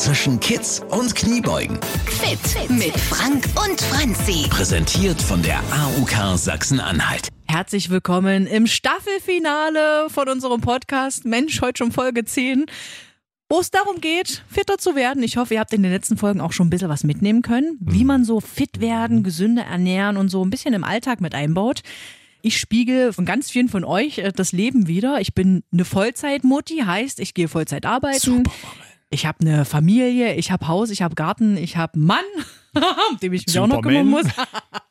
zwischen Kids und Kniebeugen. Fit mit Frank und Franzi. Präsentiert von der AUK Sachsen-Anhalt. Herzlich willkommen im Staffelfinale von unserem Podcast Mensch, heute schon Folge 10, wo es darum geht, fitter zu werden. Ich hoffe, ihr habt in den letzten Folgen auch schon ein bisschen was mitnehmen können, wie man so fit werden, gesünder ernähren und so ein bisschen im Alltag mit einbaut. Ich spiegel von ganz vielen von euch äh, das Leben wieder. Ich bin eine Vollzeitmutti, heißt, ich gehe Vollzeit arbeiten. Ich habe eine Familie, ich habe Haus, ich habe Garten, ich habe einen Mann, um den ich mich auch noch kümmern muss.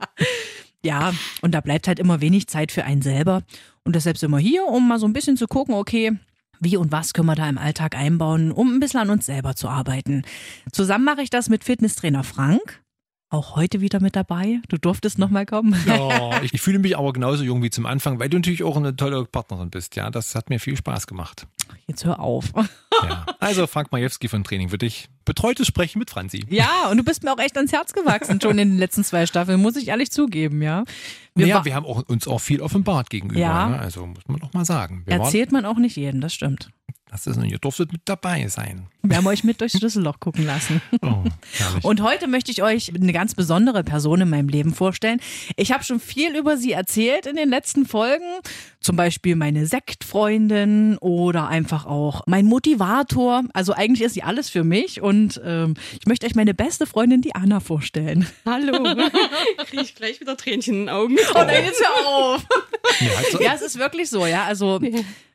ja, und da bleibt halt immer wenig Zeit für einen selber. Und deshalb sind wir hier, um mal so ein bisschen zu gucken, okay, wie und was können wir da im Alltag einbauen, um ein bisschen an uns selber zu arbeiten. Zusammen mache ich das mit Fitnesstrainer Frank. Auch heute wieder mit dabei. Du durftest noch mal kommen. Ja, ich, ich fühle mich aber genauso jung wie zum Anfang, weil du natürlich auch eine tolle Partnerin bist. Ja, das hat mir viel Spaß gemacht. Jetzt hör auf. Ja. Also Frank Majewski von Training für dich. Betreutes Sprechen mit Franzi. Ja, und du bist mir auch echt ans Herz gewachsen, schon in den letzten zwei Staffeln, muss ich ehrlich zugeben, ja. Wir, ja, wir haben auch, uns auch viel offenbart gegenüber. Ja. Ne? Also muss man doch mal sagen. Wir Erzählt man auch nicht jedem, das stimmt. Waren, das ist, ihr durftet mit dabei sein. Wir haben euch mit durchs Schlüsselloch gucken lassen. Oh. Und heute möchte ich euch eine ganz besondere Person in meinem Leben vorstellen. Ich habe schon viel über sie erzählt in den letzten Folgen. Zum Beispiel meine Sektfreundin oder einfach auch mein Motivator. Also eigentlich ist sie alles für mich. Und ähm, ich möchte euch meine beste Freundin, die Anna, vorstellen. Hallo. Kriege ich gleich wieder Tränchen in den Augen. Oh nein, jetzt hör auf! Ja, also, Ja, es ist wirklich so, ja. Also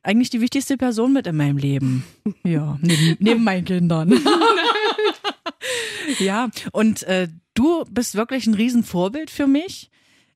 eigentlich die wichtigste Person mit in meinem Leben. Ja, neben, neben meinen Kindern. ja, und äh, du bist wirklich ein Riesenvorbild für mich.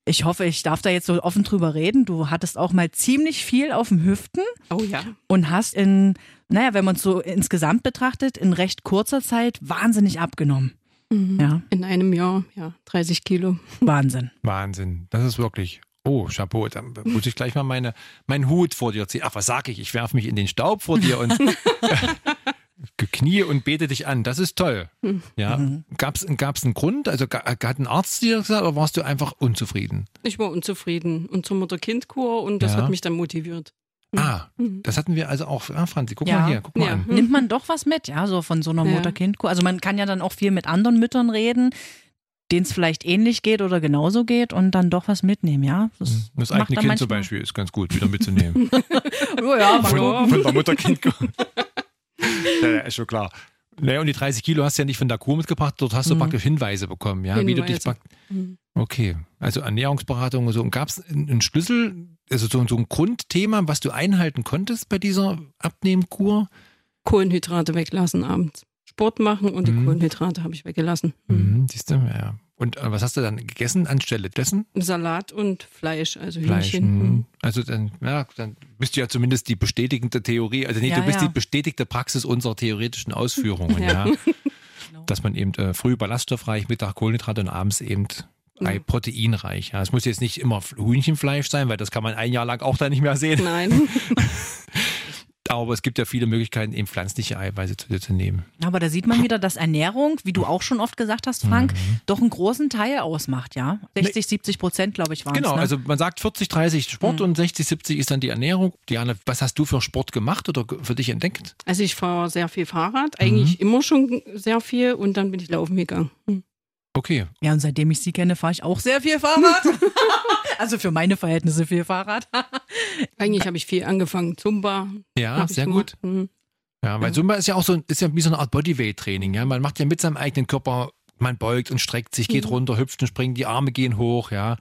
Ich hoffe, ich darf da jetzt so offen drüber reden. Du hattest auch mal ziemlich viel auf dem Hüften Oh ja. und hast in, naja, wenn man es so insgesamt betrachtet, in recht kurzer Zeit wahnsinnig abgenommen. Ja, In einem Jahr, ja, 30 Kilo. Wahnsinn. Wahnsinn. Das ist wirklich. Oh, Chapeau. Da muss ich gleich mal meine, meinen Hut vor dir ziehen. Ach, was sag ich? Ich werfe mich in den Staub vor dir und knie und bete dich an. Das ist toll. Ja. Gab's, gab's einen Grund? Also hat ein Arzt dir gesagt oder warst du einfach unzufrieden? Ich war unzufrieden. Und zur Mutter-Kind-Kur und das Ja. hat mich dann motiviert. Ah, das hatten wir also auch. Ah, Franzi, guck Ja. mal hier, guck mal Ja. an. nimmt man doch was mit, ja, so von so einer Ja. Mutter-Kind-Kur. Also man kann ja dann auch viel mit anderen Müttern reden, denen es vielleicht ähnlich geht oder genauso geht und dann doch was mitnehmen, ja. Das, Mhm. Das macht eigene dann Kind zum Beispiel ist ganz gut, wieder mitzunehmen. Oh ja, von, von der Mutter Kind. ja, ist schon klar. Naja, und die 30 Kilo hast du ja nicht von der Kur mitgebracht, dort hast du Mhm. praktisch Hinweise bekommen, ja, wie du dich Hinweise. Mhm. Okay, also Ernährungsberatung und so. Und gab es einen Schlüssel, also so, so ein Grundthema, was du einhalten konntest bei dieser Abnehmkur? Kohlenhydrate weglassen abends. Sport machen und die Mhm. Kohlenhydrate habe ich weggelassen. Mhm. Mhm, siehst du, ja. Und äh, was hast du dann gegessen anstelle dessen? Salat und Fleisch, also Fleisch. Hühnchen. mhm. Mhm. Also dann, ja, dann bist du ja zumindest die bestätigende Theorie, also nee, Ja, du bist ja. die bestätigte Praxis unserer theoretischen Ausführungen, ja. Ja. Dass man eben äh, früh ballaststoffreich, Mittag Kohlenhydrate und abends eben Ei, Ja. proteinreich. Ja, es muss jetzt nicht immer Hühnchenfleisch sein, weil das kann man ein Jahr lang auch dann nicht mehr sehen. Nein. Aber es gibt ja viele Möglichkeiten, eben pflanzliche Eiweiße zu dir zu nehmen. Aber da sieht man wieder, dass Ernährung, wie du auch schon oft gesagt hast, Frank, Mhm. doch einen großen Teil ausmacht, ja. 60, 70 Prozent, glaube ich, waren es. Genau, ne? also man sagt 40, 30 Sport und 60, 70 ist dann die Ernährung. Diana, was hast du für Sport gemacht oder für dich entdeckt? Also ich fahre sehr viel Fahrrad, eigentlich Mhm. immer schon sehr viel und dann bin ich laufen gegangen. Mhm. Okay, Ja, und seitdem ich sie kenne, fahre ich auch sehr viel Fahrrad. also für meine Verhältnisse viel Fahrrad. Eigentlich habe ich viel angefangen. Zumba. ja, sehr gut. Mhm. Ja, weil Zumba ist ja auch so, ist ja wie so eine Art Bodyweight-Training. Ja, man macht ja mit seinem eigenen Körper, man beugt und streckt sich, geht runter, hüpft und springt, die Arme gehen hoch. Ja,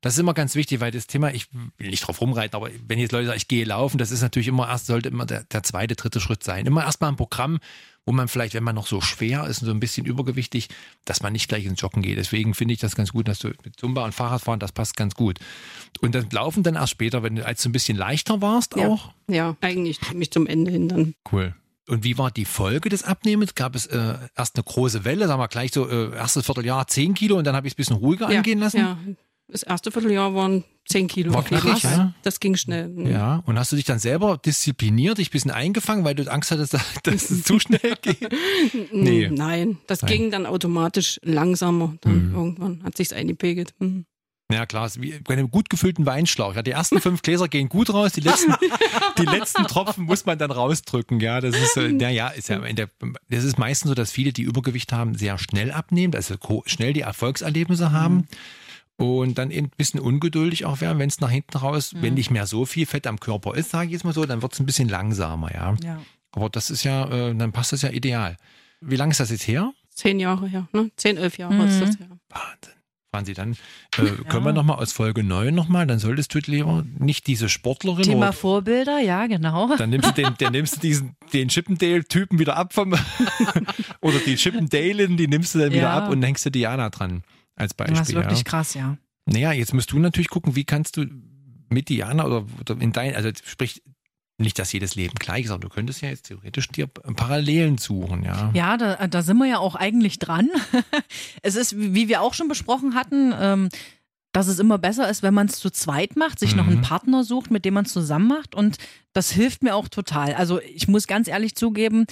das ist immer ganz wichtig, weil das Thema, ich will nicht drauf rumreiten, aber wenn jetzt Leute sagen, ich gehe laufen, das ist natürlich immer erst, sollte immer der, der zweite, dritte Schritt sein. Immer erstmal ein Programm, wo man vielleicht, wenn man noch so schwer ist und so ein bisschen übergewichtig, dass man nicht gleich ins Joggen geht. Deswegen finde ich das ganz gut, dass du mit Zumba und Fahrradfahren, das passt ganz gut. Und das Laufen dann erst später, wenn du als du ein bisschen leichter warst Ja. auch. Ja, eigentlich ziemlich zum Ende hin dann. Cool. Und wie war die Folge des Abnehmens? Gab es äh, erst eine große Welle, sagen wir gleich so, äh, erstes Vierteljahr 10 Kilo und dann habe ich es ein bisschen ruhiger ja, angehen lassen? Ja. Das erste Vierteljahr waren 10 Kilo. War krass, ja? Das ging schnell. Mhm. Ja, und hast du dich dann selber diszipliniert, dich ein bisschen eingefangen, weil du Angst hattest, dass es zu schnell geht? Nee. Nein, das Nein. ging dann automatisch langsamer. Dann Mhm. irgendwann hat sich's eingepegelt. Mhm. Ja, klar, ist wie bei einem gut gefüllten Weinschlauch. Ja, die ersten fünf Gläser gehen gut raus, die letzten, die letzten Tropfen muss man dann rausdrücken. Ja, das ist, äh, naja, ist ja, in der, das ist meistens so, dass viele, die Übergewicht haben, sehr schnell abnehmen, also schnell die Erfolgserlebnisse haben. Und dann eben ein bisschen ungeduldig auch werden, wenn es nach hinten raus, wenn nicht mehr so viel Fett am Körper ist, sage ich jetzt mal so, dann wird es ein bisschen langsamer, ja. Ja. Aber das ist ja, äh, dann passt das ja ideal. Wie lange ist das jetzt her? Zehn Jahre her, ne? Zehn, elf Jahre Mhm. ist das her. Wahnsinn. Franzi, dann äh, können wir nochmal aus Folge 9 nochmal, dann solltest du lieber nicht diese Sportlerin Thema oder, Vorbilder, ja, genau. dann nimmst du den, dann nimmst du diesen, den Chippendale-Typen wieder ab vom, oder die Chippendalen, die nimmst du dann wieder Ja. ab und hängst du Diana dran als Beispiel. Das ist wirklich ja. krass, ja. Naja, jetzt musst du natürlich gucken, wie kannst du mit Diana oder, oder in dein, also sprich, nicht, dass jedes Leben gleich ist, aber du könntest ja jetzt theoretisch dir Parallelen suchen, ja. Ja, da, da sind wir ja auch eigentlich dran. es ist, wie wir auch schon besprochen hatten, ähm, dass es immer besser ist, wenn man es zu zweit macht, sich noch einen Mhm. Partner sucht, mit dem man es zusammen macht. Und das hilft mir auch total. Also ich muss ganz ehrlich zugeben,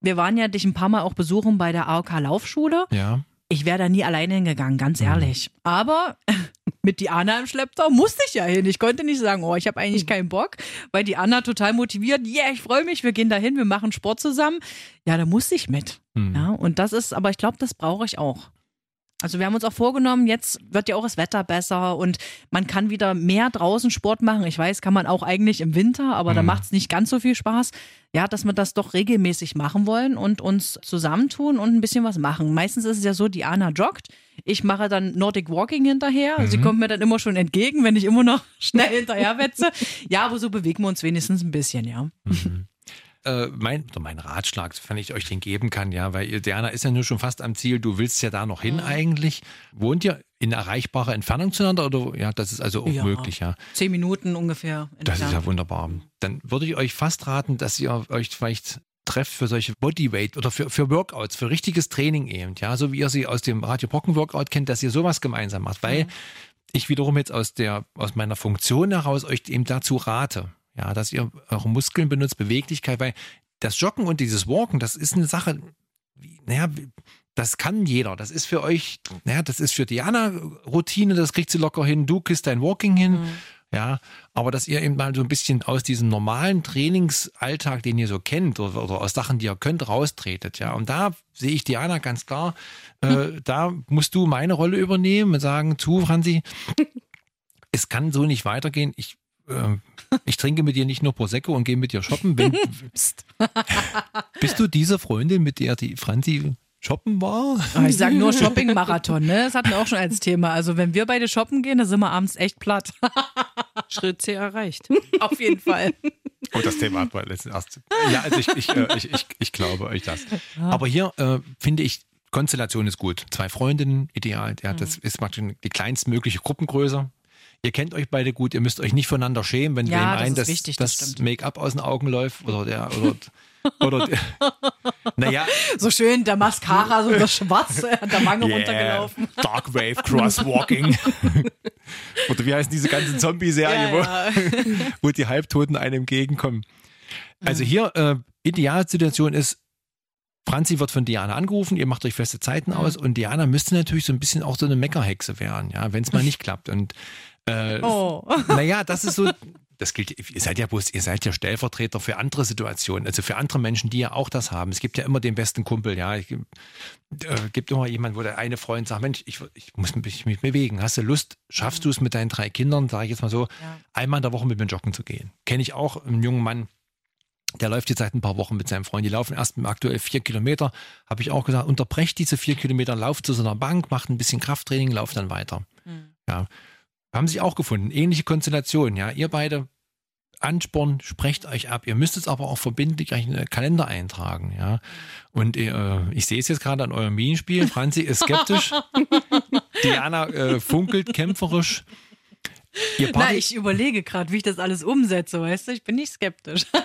wir waren ja dich ein paar Mal auch besuchen bei der AOK Laufschule. Ja. Ich wäre da nie alleine hingegangen, ganz Mhm. ehrlich. Aber mit Diana im Schlepptau musste ich ja hin. Ich konnte nicht sagen, oh, ich habe eigentlich keinen Bock, weil die Anna total motiviert, yeah, ich freue mich, wir gehen dahin, wir machen Sport zusammen. Ja, da musste ich mit. Hm. Ja, und das ist, aber ich glaube, das brauche ich auch. Also wir haben uns auch vorgenommen, jetzt wird ja auch das Wetter besser und man kann wieder mehr draußen Sport machen. Ich weiß, kann man auch eigentlich im Winter, aber da Mhm. macht es nicht ganz so viel Spaß. Ja, dass wir das doch regelmäßig machen wollen und uns zusammentun und ein bisschen was machen. Meistens ist es ja so, die Anna joggt, ich mache dann Nordic Walking hinterher. Sie Mhm. kommt mir dann immer schon entgegen, wenn ich immer noch schnell hinterher wetze. Ja, aber so bewegen wir uns wenigstens ein bisschen, ja. Äh, mein, oder mein Ratschlag, wenn ich euch den geben kann, ja, weil Diana ist ja nur schon fast am Ziel, du willst ja da noch hin eigentlich. Wohnt ihr in erreichbarer Entfernung zueinander oder ja, das ist also auch Ja. möglich, ja. Zehn Minuten ungefähr. Das ist ja entfernt. wunderbar. Dann würde ich euch fast raten, dass ihr euch vielleicht trefft für solche Bodyweight oder für, für Workouts, für richtiges Training eben, ja, so wie ihr sie aus dem Radio Brocken Workout kennt, dass ihr sowas gemeinsam macht, weil ich wiederum jetzt aus der, aus meiner Funktion heraus euch eben dazu rate, ja, dass ihr eure Muskeln benutzt, Beweglichkeit, weil das Joggen und dieses Walken, das ist eine Sache, naja, das kann jeder. Das ist für euch, naja, das ist für Diana Routine, das kriegt sie locker hin. Du kriegst dein Walking hin. Ja, aber dass ihr eben mal so ein bisschen aus diesem normalen Trainingsalltag, den ihr so kennt, oder, oder aus Sachen, die ihr könnt, raustretet. Ja, und da sehe ich Diana ganz klar, äh, da musst du meine Rolle übernehmen und sagen, zu, Franzi, es kann so nicht weitergehen. Ich, ich trinke mit dir nicht nur Prosecco und gehe mit dir shoppen. Wenn, bist du diese Freundin, mit der die Franzi shoppen war? Aber Ich sage nur Shopping-Marathon, ne? Das hatten wir auch schon als Thema. Also wenn wir beide shoppen gehen, dann sind wir abends echt platt. Schritt C erreicht. Auf jeden Fall. Oh, das Thema hat man letztens erst. Ja, also ich, ich, äh, ich, ich, ich glaube euch das. Aber hier äh, finde ich, Konstellation ist gut. Zwei Freundinnen, ideal. Ja, das ist praktisch die kleinstmögliche Gruppengröße. Ihr kennt euch beide gut, ihr müsst euch nicht voneinander schämen, wenn Ja, dem einen das, wichtig, das das. Make-up aus den Augen läuft oder der oder, oder der, naja, So schön, der Mascara, so das Schwarze an der Wange runtergelaufen. Dark Wave Crosswalking. oder wie heißen diese ganzen Zombie-Serien, wo, Ja, ja. wo die Halbtoten einem entgegenkommen. Also hier, äh, Idealsituation ist, Franzi wird von Diana angerufen, ihr macht euch feste Zeiten aus und Diana müsste natürlich so ein bisschen auch so eine Meckerhexe werden, ja, wenn es mal nicht klappt. Und äh, Oh. naja, das ist so, das gilt, ihr seid ja bloß, ihr seid ja Stellvertreter für andere Situationen, also für andere Menschen, die ja auch das haben. Es gibt ja immer den besten Kumpel, ja. Es gibt, äh, gibt immer jemanden, wo der eine Freund sagt, Mensch, ich, ich muss mich, mich bewegen. Hast du Lust? Schaffst du es mit deinen drei Kindern, sage ich jetzt mal so, Ja. einmal in der Woche mit mir joggen zu gehen? Kenne ich auch einen jungen Mann, der läuft jetzt seit ein paar Wochen mit seinem Freund. Die laufen erst aktuell vier Kilometer. Habe ich auch gesagt, unterbrecht diese vier Kilometer, lauft zu so einer Bank, macht ein bisschen Krafttraining, lauft dann weiter. Ja. Haben sich auch gefunden. Ähnliche Konstellation, ja. Ihr beide Ansporn, sprecht euch ab. Ihr müsst es aber auch verbindlich euch in den Kalender eintragen, ja. Und äh, ich sehe es jetzt gerade an eurem Minenspiel. Franzi ist skeptisch. Diana äh, funkelt kämpferisch. Ihr Na, ich überlege gerade, wie ich das alles umsetze, weißt du? Ich bin nicht skeptisch.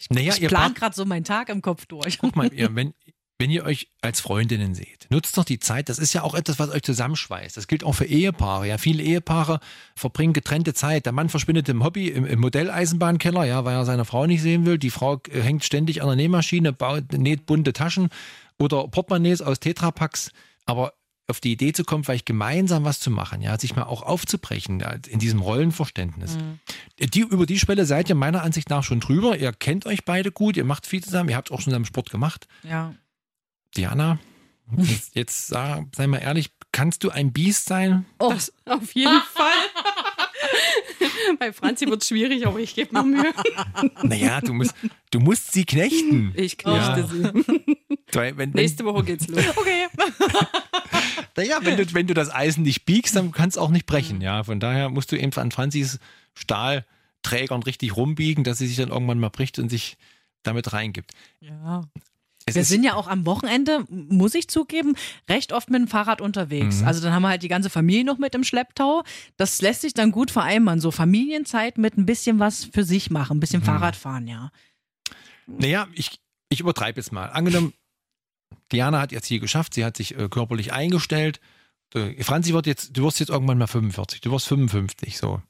Ich, Naja, ich ihr plan Part- gerade so meinen Tag im Kopf durch. guck mal, ihr, wenn, wenn ihr euch als Freundinnen seht, nutzt doch die Zeit. Das ist ja auch etwas, was euch zusammenschweißt. Das gilt auch für Ehepaare. Ja, viele Ehepaare verbringen getrennte Zeit. Der Mann verschwindet im Hobby, im, im Modelleisenbahnkeller, ja, weil er seine Frau nicht sehen will. Die Frau äh, hängt ständig an der Nähmaschine, baut, näht bunte Taschen oder Portemonnaies aus Tetrapacks. Aber auf die Idee zu kommen, vielleicht gemeinsam was zu machen, ja, sich mal auch aufzubrechen ja, in diesem Rollenverständnis. Die, über die Schwelle seid ihr meiner Ansicht nach schon drüber. Ihr kennt euch beide gut, ihr macht viel zusammen, ihr habt auch schon zusammen Sport gemacht. Ja. Diana, jetzt, jetzt sag, sei mal ehrlich, kannst du ein Biest sein? Oh, Das auf jeden Fall. Bei Franzi wird es schwierig, aber ich gebe mir Mühe. Naja, du musst, du musst sie knechten. Ich knechte Ja. sie. Wenn, wenn, Nächste Woche geht's los. okay. naja, wenn du, wenn du das Eisen nicht biegst, dann kann es auch nicht brechen. Ja, von daher musst du eben an Franzis Stahlträgern richtig rumbiegen, dass sie sich dann irgendwann mal bricht und sich damit reingibt. Ja. Es Wir sind ja auch am Wochenende, muss ich zugeben, recht oft mit dem Fahrrad unterwegs. Mhm. Also dann haben wir halt die ganze Familie noch mit im Schlepptau. Das lässt sich dann gut vereinbaren. So Familienzeit mit ein bisschen was für sich machen, ein bisschen Mhm. Fahrradfahren, ja. Naja, ich, ich übertreibe jetzt mal. Angenommen, Diana hat ihr Ziel geschafft, sie hat sich äh, körperlich eingestellt. Äh, Franzi wird jetzt, du wirst jetzt irgendwann mal 45, du wirst 55, so.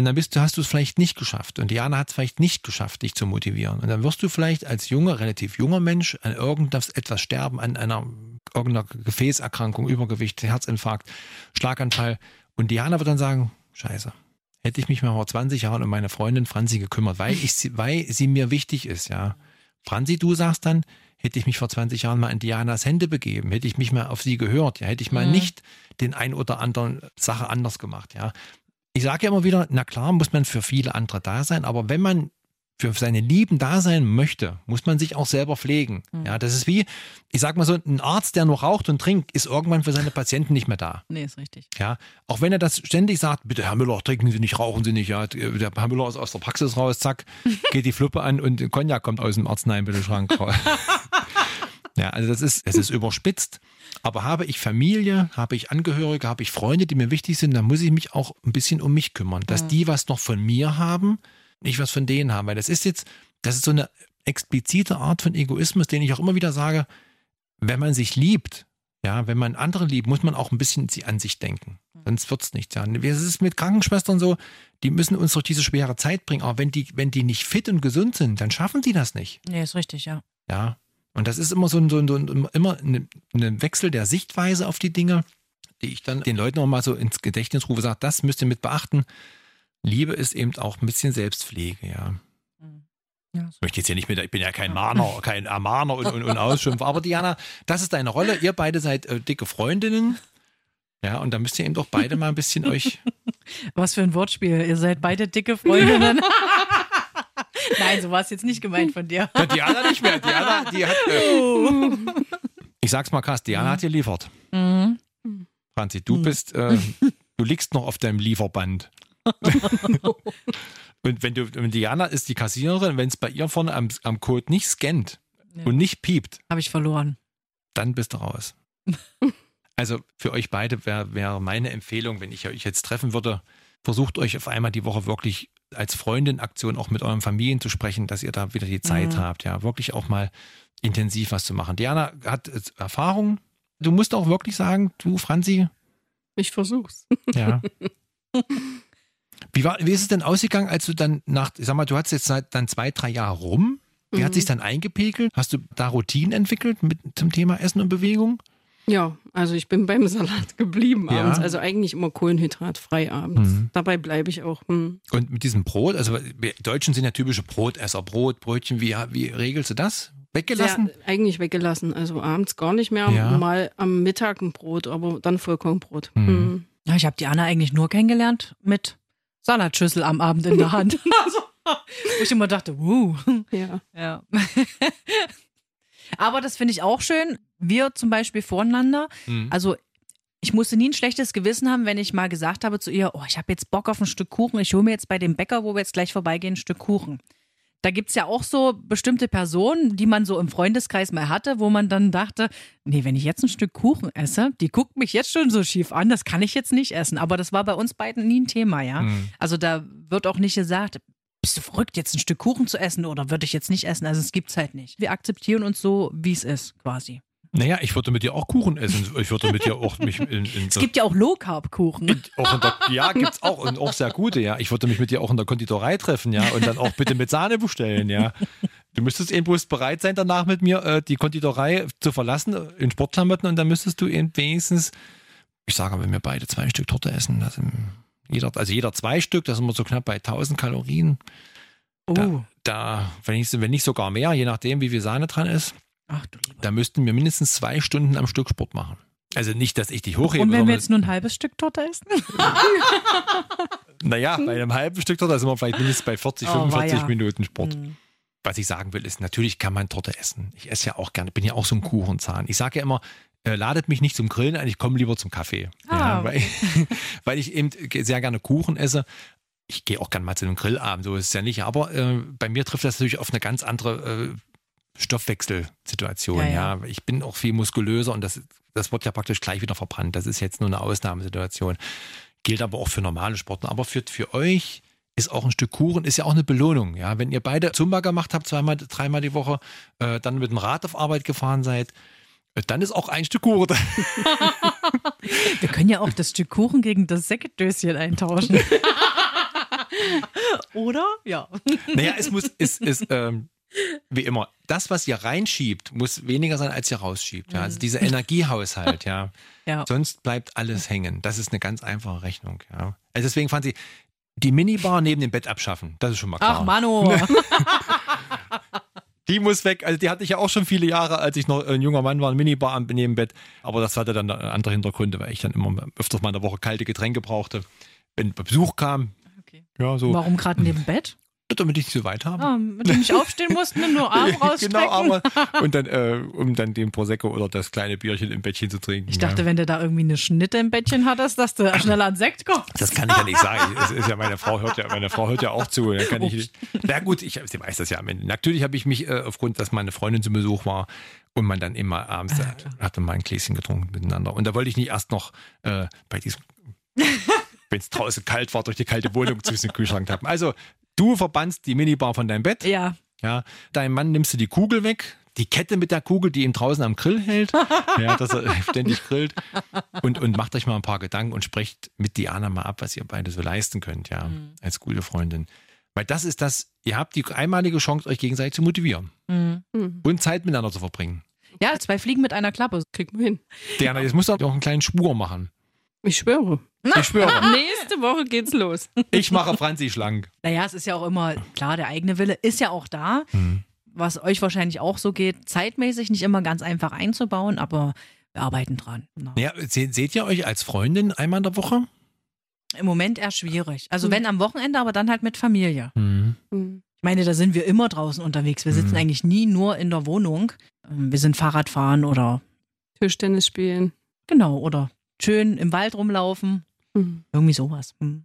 Und dann bist du, hast du es vielleicht nicht geschafft. Und Diana hat es vielleicht nicht geschafft, dich zu motivieren. Und dann wirst du vielleicht als junger, relativ junger Mensch an irgendwas etwas sterben, an einer irgendeiner Gefäßerkrankung, Übergewicht, Herzinfarkt, Schlaganfall. Und Diana wird dann sagen, scheiße, hätte ich mich mal vor 20 Jahren um meine Freundin Franzi gekümmert, weil, ich sie, weil sie mir wichtig ist, ja. Franzi, du sagst dann, hätte ich mich vor 20 Jahren mal in Dianas Hände begeben, hätte ich mich mal auf sie gehört, ja, hätte ich mal Mhm. nicht den ein oder anderen Sache anders gemacht, ja. Ich sage ja immer wieder, na klar muss man für viele andere da sein, aber wenn man für seine Lieben da sein möchte, muss man sich auch selber pflegen. Ja, das ist wie, ich sag mal so, ein Arzt, der nur raucht und trinkt, ist irgendwann für seine Patienten nicht mehr da. Nee, ist richtig. Ja, auch wenn er das ständig sagt, bitte Herr Müller, trinken Sie nicht, rauchen Sie nicht, ja, der Herr Müller ist aus der Praxis raus, zack, geht die Fluppe an und Cognac kommt aus dem Arzneimittelschrank raus. ja, also das ist, es ist überspitzt. Aber habe ich Familie, habe ich Angehörige, habe ich Freunde, die mir wichtig sind, dann muss ich mich auch ein bisschen um mich kümmern, dass die was noch von mir haben, nicht was von denen haben, weil das ist jetzt, das ist so eine explizite Art von Egoismus, den ich auch immer wieder sage, wenn man sich liebt, ja, wenn man andere liebt, muss man auch ein bisschen sie- an sich denken. Sonst wird's nicht. Ja. Es ist mit Krankenschwestern so, die müssen uns durch diese schwere Zeit bringen. Aber wenn die, wenn die nicht fit und gesund sind, dann schaffen die das nicht. Nee, ist richtig, ja. Ja. Und das ist immer so ein, so ein, so ein immer ein, ein Wechsel der Sichtweise auf die Dinge, die ich dann den Leuten auch mal so ins Gedächtnis rufe, sage, das müsst ihr mit beachten. Liebe ist eben auch ein bisschen Selbstpflege, ja. ja Ich möchte jetzt hier nicht mit, ich bin ja kein Mahner, kein Ermahner und, und, und Ausschimpfer. Aber Diana, das ist deine Rolle. Ihr beide seid äh, dicke Freundinnen. Ja, und da müsst ihr eben doch beide mal ein bisschen euch. Was für ein Wortspiel. Ihr seid beide dicke Freundinnen. Nein, so war es jetzt nicht gemeint von dir. Ja, Diana nicht mehr. Diana, die hat. Äh, ich sag's mal krass, Diana hat geliefert. Mhm. Franzi, du bist, äh, du liegst noch auf deinem Lieferband. und wenn du, wenn Diana ist die Kassiererin, wenn es bei ihr vorne am, am Code nicht scannt Ja. und nicht piept, Habe ich verloren. dann bist du raus. Also für euch beide wäre wär meine Empfehlung, wenn ich euch jetzt treffen würde, versucht euch auf einmal die Woche wirklich als Freundin-Aktion auch mit euren Familien zu sprechen, dass ihr da wieder die Zeit Mhm. habt, ja, wirklich auch mal intensiv was zu machen. Diana hat Erfahrung. Du musst auch wirklich sagen, du, Franzi, Ich versuch's. ja. Wie, war, wie ist es denn ausgegangen, als du dann nach, ich sag mal, du hattest jetzt seit dann zwei, drei Jahre rum. Wie hat Mhm. sich dann eingepegelt? Hast du da Routinen entwickelt mit zum Thema Essen und Bewegung? Ja, also ich bin beim Salat geblieben Ja. abends. Also eigentlich immer kohlenhydratfrei abends. Mhm. Dabei bleibe ich auch. Hm. Und mit diesem Brot, also wir Deutschen sind ja typische Brotesser, Brot, Brötchen, wie, wie regelst du das? Weggelassen? Sehr, eigentlich weggelassen. Also abends gar nicht mehr. Ja. Mal am Mittag ein Brot, aber dann Vollkornbrot. Mhm. Hm. Ja, ich habe die Anna eigentlich nur kennengelernt mit Salatschüssel am Abend in der Hand. also, wo ich immer dachte, wuh. Ja. Ja. Aber das finde ich auch schön. Wir zum Beispiel voneinander. Mhm. Also ich musste nie ein schlechtes Gewissen haben, wenn ich mal gesagt habe zu ihr, oh, ich habe jetzt Bock auf ein Stück Kuchen. Ich hole mir jetzt bei dem Bäcker, wo wir jetzt gleich vorbeigehen, ein Stück Kuchen. Da gibt's ja auch so bestimmte Personen, die man so im Freundeskreis mal hatte, wo man dann dachte, nee, wenn ich jetzt ein Stück Kuchen esse, die guckt mich jetzt schon so schief an, das kann ich jetzt nicht essen. Aber das war bei uns beiden nie ein Thema, ja. Mhm. Also da wird auch nicht gesagt, bist du verrückt, jetzt ein Stück Kuchen zu essen oder würde ich jetzt nicht essen? Also es gibt's halt nicht. Wir akzeptieren uns so, wie es ist, quasi. Naja, ich würde mit dir auch Kuchen essen. Ich würde mit dir auch mich in, in Es gibt ja auch Low-Carb-Kuchen. auch in der, ja, gibt's auch und auch sehr gute, ja. Ich würde mich mit dir auch in der Konditorei treffen, ja, und dann auch bitte mit Sahne bestellen, ja. Du müsstest eben bloß bereit sein, danach mit mir äh, die Konditorei zu verlassen, äh, in Sportklamotten, und dann müsstest du eben wenigstens, ich sage, wenn wir beide zwei Stück Torte essen, das sind jeder, also jeder zwei Stück, das sind wir so knapp bei 1000 Kalorien. Da, Oh. da wenn, ich, wenn nicht sogar mehr, je nachdem, wie viel Sahne dran ist, Ach da müssten wir mindestens zwei Stunden am Stück Sport machen. Also nicht, dass ich dich hochhebe, Und wenn wir jetzt nur ein halbes Stück Torte essen? naja, bei einem halben Stück Torte sind wir vielleicht mindestens bei 40, Oh, 45 weia. Minuten Sport. Hm. was ich sagen will, ist, natürlich kann man Torte essen. Ich esse ja auch gerne, bin ja auch so ein Kuchenzahn. Ich sage ja immer, äh, ladet mich nicht zum Grillen ein, ich komme lieber zum Kaffee. Ah, ja, weil, weil ich eben sehr gerne Kuchen esse. Ich gehe auch gerne mal zu einem Grillabend, so ist es ja nicht. Aber äh, bei mir trifft das natürlich auf eine ganz andere äh, Stoffwechselsituation. Ja, Ja, ja. Ich bin auch viel muskulöser und das, das wird ja praktisch gleich wieder verbrannt. Das ist jetzt nur eine Ausnahmesituation. Gilt aber auch für normale Sportler. Aber für, für euch ist auch ein Stück Kuchen, ist ja auch eine Belohnung. Ja, wenn ihr beide Zumba gemacht habt, zweimal, dreimal die Woche, äh, dann mit dem Rad auf Arbeit gefahren seid, dann ist auch ein Stück Kuchen da. Wir können ja auch das Stück Kuchen gegen das Säckedöschen eintauschen. Oder? Ja. Naja, es muss, es ist, ähm, wie immer, das, was ihr reinschiebt, muss weniger sein, als ihr rausschiebt. Ja? Also dieser Energiehaushalt, ja. Ja. Sonst bleibt alles hängen. Das ist eine ganz einfache Rechnung, ja. Also deswegen fand sie, die Minibar neben dem Bett abschaffen. Das ist schon mal klar. Ach, Mano. Die muss weg. Also die hatte ich ja auch schon viele Jahre, als ich noch ein junger Mann war, eine Minibar am- neben dem Bett. Aber das hatte dann andere Hintergründe, weil ich dann immer öfters mal in der Woche kalte Getränke brauchte. Wenn Besuch kam, Okay. ja, so, Warum gerade neben Bett? Damit ich nicht so weit habe. Ah, mit dem nicht aufstehen mussten und nur Arm rausstrecken. genau, aber und dann, äh, um dann den Prosecco oder das kleine Bierchen im Bettchen zu trinken. Ich dachte, ja. wenn du da irgendwie eine Schnitte im Bettchen hattest, dass du schneller an Sekt kommst. Das kann ich ja nicht sagen. Es ist ja meine Frau hört ja, meine Frau hört ja auch zu. Dann kann ich, na gut, ich, sie weiß das ja am Ende. Natürlich habe ich mich äh, aufgrund, dass meine Freundin zu Besuch war und man dann immer abends Ah, äh, hatte mal ein Gläschen getrunken miteinander. Und da wollte ich nicht erst noch äh, bei diesem, wenn es draußen kalt war, durch die kalte Wohnung zwischen den Kühlschrank tappen. Also du verbannst die Minibar von deinem Bett. Ja. Ja, deinem Mann nimmst du die Kugel weg, die Kette mit der Kugel, die ihm draußen am Grill hält, ja, dass er ständig grillt und, und macht euch mal ein paar Gedanken und sprecht mit Diana mal ab, was ihr beide so leisten könnt, ja, Mhm. als gute Freundin. Weil das ist das, ihr habt die einmalige Chance, euch gegenseitig zu motivieren Mhm. Mhm. und Zeit miteinander zu verbringen. Ja, zwei Fliegen mit einer Klappe. Kriegt man hin. Diana, jetzt musst du auch einen kleinen Schwur machen. Ich schwöre. Ich schwöre, Nächste Woche geht's los. ich mache Franzi schlank. Naja, es ist ja auch immer, klar, der eigene Wille ist ja auch da. Mhm. Was euch wahrscheinlich auch so geht, zeitmäßig nicht immer ganz einfach einzubauen, aber wir arbeiten dran. Na. Ja, se seht ihr euch als Freundin einmal in der Woche? Im Moment eher schwierig. Also Mhm. wenn am Wochenende, aber dann halt mit Familie. Mhm. Mhm. Ich meine, da sind wir immer draußen unterwegs. Wir sitzen Mhm. eigentlich nie nur in der Wohnung. Ähm, Wir sind Fahrradfahren oder Tischtennis spielen. genau, oder schön im Wald rumlaufen. Mhm. Irgendwie sowas. Hm.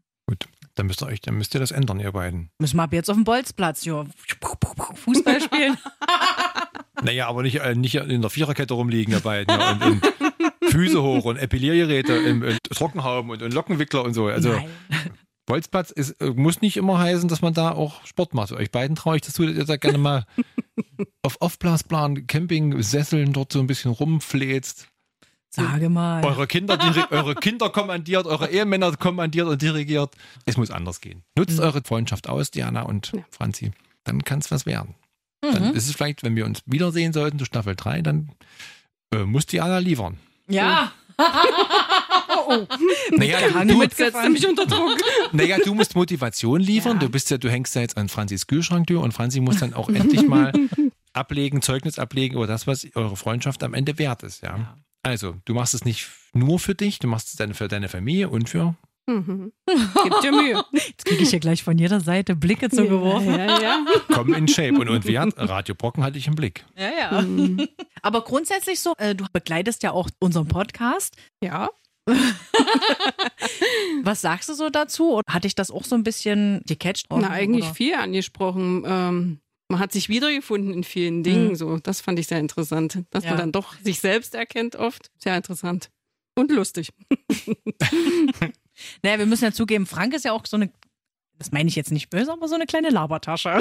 Dann müsst ihr euch, dann müsst ihr das ändern, ihr beiden. Müssen wir ab jetzt auf dem Bolzplatz, ja. Fußball spielen. Naja, aber nicht, äh, nicht in der Viererkette rumliegen dabei ja, und, und Füße hoch und Epiliergeräte im, im Trockenhauben und, und Lockenwickler und so. Also Nein. Bolzplatz ist, äh, muss nicht immer heißen, dass man da auch Sport macht. Euch beiden traue ich das zu, dass ihr da gerne mal auf Aufblasplan, Camping, Sesseln dort so ein bisschen rumfläzt. Sage mal. Eure Kinder, eure Kinder kommandiert, eure Ehemänner kommandiert und dirigiert. Es muss anders gehen. Nutzt eure Freundschaft aus, Diana und Ja. Franzi. Dann kann es was werden. Dann Mhm. ist es vielleicht, wenn wir uns wiedersehen sollten zu Staffel 3, dann äh, muss Diana liefern. Ja. Naja, Gehangen du, mit- Setzt du mich unter Druck? naja, du musst Motivation liefern. Ja. Du bist ja, du hängst ja jetzt an Franzis Kühlschranktür und Franzi muss dann auch endlich mal ablegen, Zeugnis ablegen über das, was eure Freundschaft am Ende wert ist. Ja. Ja. Also, du machst es nicht nur für dich, du machst es dann für deine Familie und für Mhm. Gibt dir Mühe. Jetzt kriege ich ja gleich von jeder Seite Blicke zugeworfen. Ja, ja. Komm in Shape. Und, und wie hat Radio Brocken hatte ich im Blick. Ja, ja. Mhm. Aber grundsätzlich so, äh, du begleitest ja auch unseren Podcast. Ja. Was sagst du so dazu? Und hat dich das auch so ein bisschen gecatcht? Na, eigentlich oder? viel angesprochen. Ähm, man hat sich wiedergefunden in vielen Dingen. Mhm. So, das fand ich sehr interessant. Dass Ja. man dann doch sich selbst erkennt oft. Sehr interessant. Und lustig. Naja, wir müssen ja zugeben, Frank ist ja auch so eine, das meine ich jetzt nicht böse, aber so eine kleine Labertasche.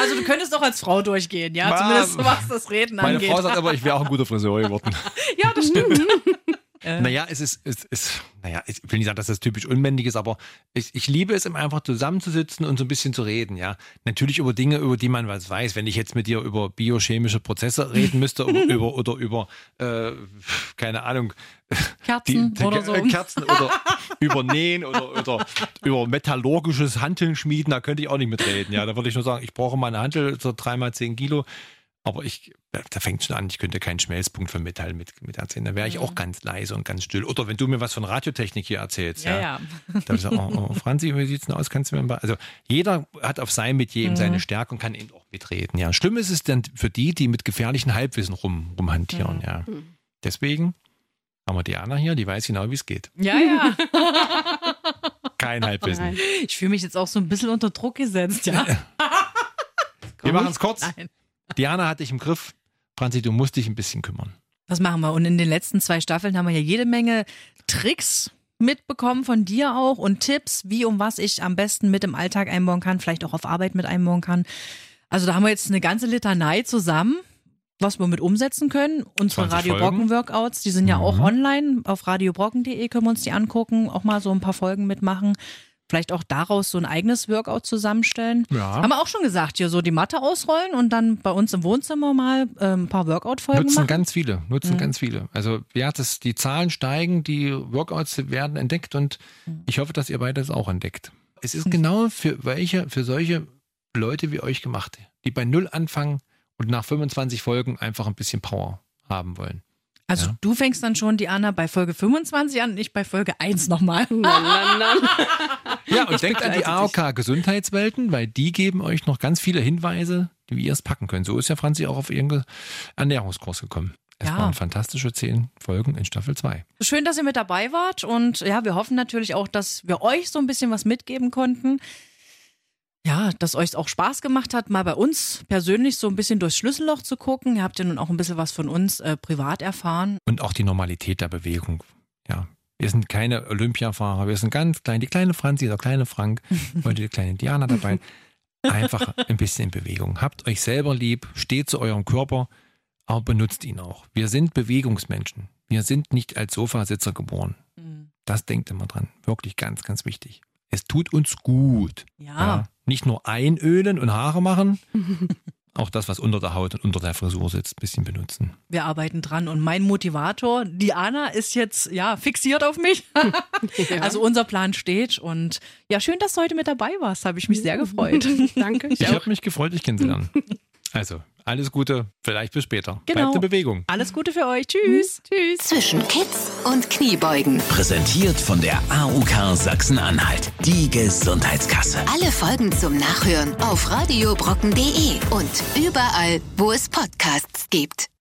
also du könntest auch als Frau durchgehen, ja? Ma- Zumindest was das Reden Meine angeht. Frau sagt aber, ich wäre auch ein guter Friseur geworden. ja, das stimmt. Äh. Naja, es ist, es ist, naja, ich will nicht sagen, dass das typisch unmännlich ist, aber ich, ich liebe es, einfach zusammenzusitzen und so ein bisschen zu reden, ja. Natürlich über Dinge, über die man was weiß. Wenn ich jetzt mit dir über biochemische Prozesse reden müsste oder über, oder über äh, keine Ahnung, Kerzen oder so. Kerzen oder über Nähen oder, oder über metallurgisches Hanteln schmieden, da könnte ich auch nicht mitreden. Ja, da würde ich nur sagen, ich brauche mal eine Hantel, so dreimal zehn Kilo. Aber ich, da fängt schon an, ich könnte keinen Schmelzpunkt von Metall mit, mit erzählen. Da wäre ich auch ganz leise und ganz still. Oder wenn du mir was von Radiotechnik hier erzählst, Ja, ja. ja. Da würde ich sagen, oh, oh, Franzi, wie sieht's denn aus? Kannst du mir mal. Also jeder hat auf seinem Metier eben Mhm. seine Stärke und kann eben auch mitreden. Ja. Schlimm ist es dann für die, die mit gefährlichen Halbwissen rum, Mhm. rumhantieren. Ja. Deswegen haben wir Diana hier, die weiß genau, wie es geht. Ja, ja. Kein Halbwissen. Nein. Ich fühle mich jetzt auch so ein bisschen unter Druck gesetzt, ja. Wir machen es kurz. Nein. Diana hat dich im Griff. Franzi, du musst dich ein bisschen kümmern. Das machen wir. Und in den letzten zwei Staffeln haben wir ja jede Menge Tricks mitbekommen von dir auch und Tipps, wie und was ich am besten mit im Alltag einbauen kann, vielleicht auch auf Arbeit mit einbauen kann. Also da haben wir jetzt eine ganze Litanei zusammen, was wir mit umsetzen können. Unsere 20 Radio Folgen. Brocken Workouts, die sind ja auch online. Auf radiobrocken.de können wir uns die angucken, auch mal so ein paar Folgen mitmachen. Vielleicht auch daraus so ein eigenes Workout zusammenstellen. Ja. Haben wir auch schon gesagt, hier so die Matte ausrollen und dann bei uns im Wohnzimmer mal ähm, ein paar Workout-Folgen Nutzen machen. ganz viele, nutzen ganz viele. Also ja, das, die Zahlen steigen, die Workouts werden entdeckt und ich hoffe, dass ihr beide das auch entdeckt. Es ist genau für welche, für solche Leute wie euch gemacht, die bei Null anfangen und nach 25 Folgen einfach ein bisschen Power haben wollen. Also Ja. du fängst dann schon, Diana, bei Folge 25 an, nicht bei Folge 1 nochmal. Nein, nein, nein. Ja, und denkt an die. AOK Gesundheitswelten, weil die geben euch noch ganz viele Hinweise, wie ihr es packen könnt. So ist ja Franzi auch auf ihren Ernährungskurs gekommen. Es Ja. waren fantastische zehn Folgen in Staffel 2. Schön, dass ihr mit dabei wart und ja, wir hoffen natürlich auch, dass wir euch so ein bisschen was mitgeben konnten. Ja, dass euch auch Spaß gemacht hat, mal bei uns persönlich so ein bisschen durchs Schlüsselloch zu gucken. Ihr habt ja nun auch ein bisschen was von uns äh, privat erfahren. Und auch die Normalität der Bewegung. Ja. Wir sind keine Olympiafahrer, wir sind ganz klein. Die kleine Franzi, der kleine Frank, heute die kleine Diana dabei. Einfach ein bisschen in Bewegung. Habt euch selber lieb, steht zu eurem Körper, aber benutzt ihn auch. Wir sind Bewegungsmenschen. Wir sind nicht als Sofasitzer geboren. Das denkt immer dran. Wirklich ganz, ganz wichtig. Es tut uns gut. Ja. Nicht nur einölen und Haare machen, auch das, was unter der Haut und unter der Frisur sitzt, ein bisschen benutzen. Wir arbeiten dran und mein Motivator, Diana, ist jetzt ja fixiert auf mich. Also unser Plan steht und ja, schön, dass du heute mit dabei warst. Habe ich mich sehr gefreut. Danke. Ich habe mich gefreut, dich kennenzulernen. Also, alles Gute, vielleicht bis später. Genau. Bleibt in Bewegung. Alles Gute für euch. Tschüss. Tschüss. Zwischen Kids und Kniebeugen. Präsentiert von der AUK Sachsen-Anhalt. Die Gesundheitskasse. Alle Folgen zum Nachhören auf radiobrocken.de und überall, wo es Podcasts gibt.